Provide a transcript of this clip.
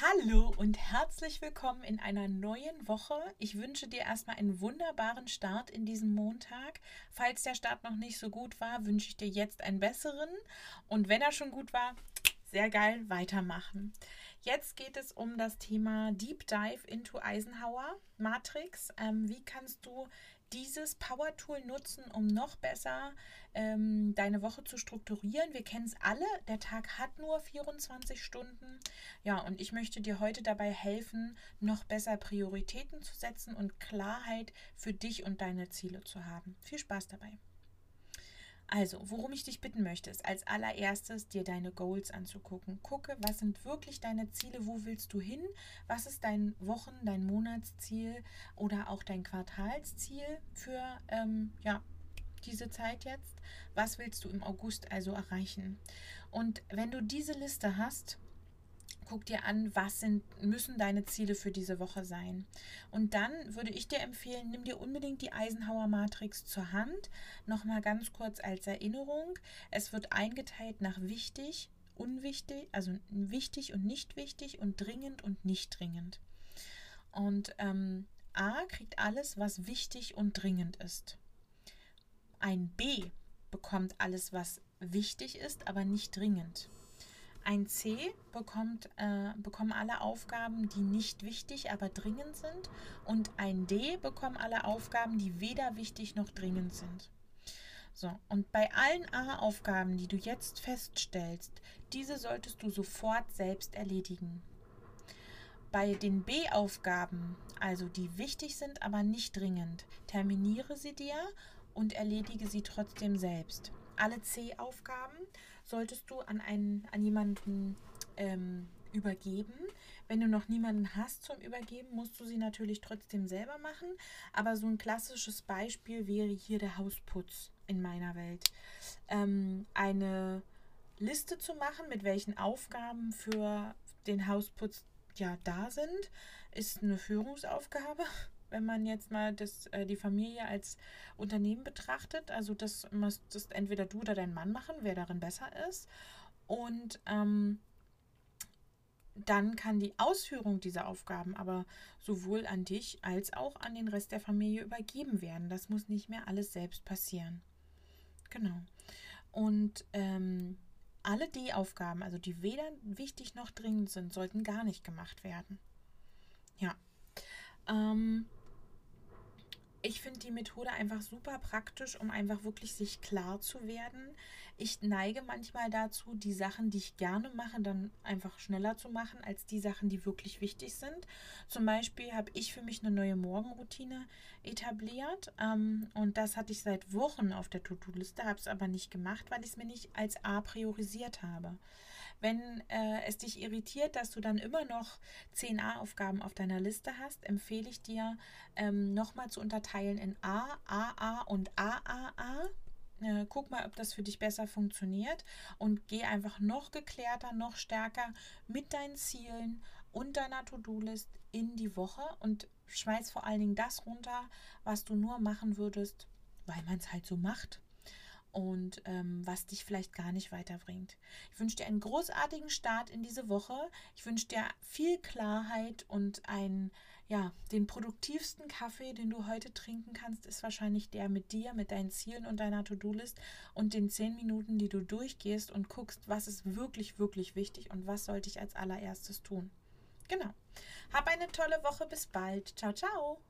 Hallo und herzlich willkommen in einer neuen Woche. Ich wünsche dir erstmal einen wunderbaren Start in diesem Montag. Falls der Start noch nicht so gut war, wünsche ich dir jetzt einen besseren. Und wenn er schon gut war, sehr geil, weitermachen. Jetzt geht es um das Thema Deep Dive into Eisenhower Matrix. Ähm, wie kannst du dieses Power Tool nutzen, um noch besser ähm, deine Woche zu strukturieren. Wir kennen es alle, der Tag hat nur 24 Stunden. Ja, und ich möchte dir heute dabei helfen, noch besser Prioritäten zu setzen und Klarheit für dich und deine Ziele zu haben. Viel Spaß dabei. Also, worum ich dich bitten möchte, ist als allererstes dir deine Goals anzugucken. Gucke, was sind wirklich deine Ziele, wo willst du hin, was ist dein Wochen-, dein Monatsziel oder auch dein Quartalsziel für ähm, ja, diese Zeit jetzt. Was willst du im August also erreichen? Und wenn du diese Liste hast, guck dir an, was sind, müssen deine Ziele für diese Woche sein. Und dann würde ich dir empfehlen, nimm dir unbedingt die Eisenhower Matrix zur Hand. Nochmal ganz kurz als Erinnerung. Es wird eingeteilt nach wichtig, unwichtig, also wichtig und nicht wichtig und dringend und nicht dringend. Und ähm, A kriegt alles, was wichtig und dringend ist. Ein B bekommt alles, was wichtig ist, aber nicht dringend. Ein C bekommt, äh, bekommen alle Aufgaben, die nicht wichtig, aber dringend sind. Und ein D bekommen alle Aufgaben, die weder wichtig noch dringend sind. So, und bei allen A-Aufgaben, die du jetzt feststellst, diese solltest du sofort selbst erledigen. Bei den B-Aufgaben, also die wichtig sind, aber nicht dringend, terminiere sie dir und erledige sie trotzdem selbst. Alle C-Aufgaben solltest du an, einen, an jemanden ähm, übergeben. Wenn du noch niemanden hast zum Übergeben, musst du sie natürlich trotzdem selber machen. Aber so ein klassisches Beispiel wäre hier der Hausputz in meiner Welt. Ähm, eine Liste zu machen, mit welchen Aufgaben für den Hausputz ja da sind, ist eine Führungsaufgabe wenn man jetzt mal das, äh, die Familie als Unternehmen betrachtet. Also das müsstest entweder du oder dein Mann machen, wer darin besser ist. Und ähm, dann kann die Ausführung dieser Aufgaben aber sowohl an dich als auch an den Rest der Familie übergeben werden. Das muss nicht mehr alles selbst passieren. Genau. Und ähm, alle die Aufgaben, also die weder wichtig noch dringend sind, sollten gar nicht gemacht werden. Ja. Ähm, ich finde die Methode einfach super praktisch, um einfach wirklich sich klar zu werden. Ich neige manchmal dazu, die Sachen, die ich gerne mache, dann einfach schneller zu machen, als die Sachen, die wirklich wichtig sind. Zum Beispiel habe ich für mich eine neue Morgenroutine etabliert ähm, und das hatte ich seit Wochen auf der To-Do-Liste, habe es aber nicht gemacht, weil ich es mir nicht als A priorisiert habe. Wenn äh, es dich irritiert, dass du dann immer noch 10a-Aufgaben auf deiner Liste hast, empfehle ich dir, ähm, nochmal zu unterteilen in A, AA und AAA. Äh, guck mal, ob das für dich besser funktioniert und geh einfach noch geklärter, noch stärker mit deinen Zielen und deiner To-Do-List in die Woche und schmeiß vor allen Dingen das runter, was du nur machen würdest, weil man es halt so macht und ähm, was dich vielleicht gar nicht weiterbringt. Ich wünsche dir einen großartigen Start in diese Woche. Ich wünsche dir viel Klarheit und einen, ja, den produktivsten Kaffee, den du heute trinken kannst, ist wahrscheinlich der mit dir, mit deinen Zielen und deiner To-Do-List und den zehn Minuten, die du durchgehst und guckst, was ist wirklich, wirklich wichtig und was sollte ich als allererstes tun. Genau. Hab eine tolle Woche. Bis bald. Ciao, ciao.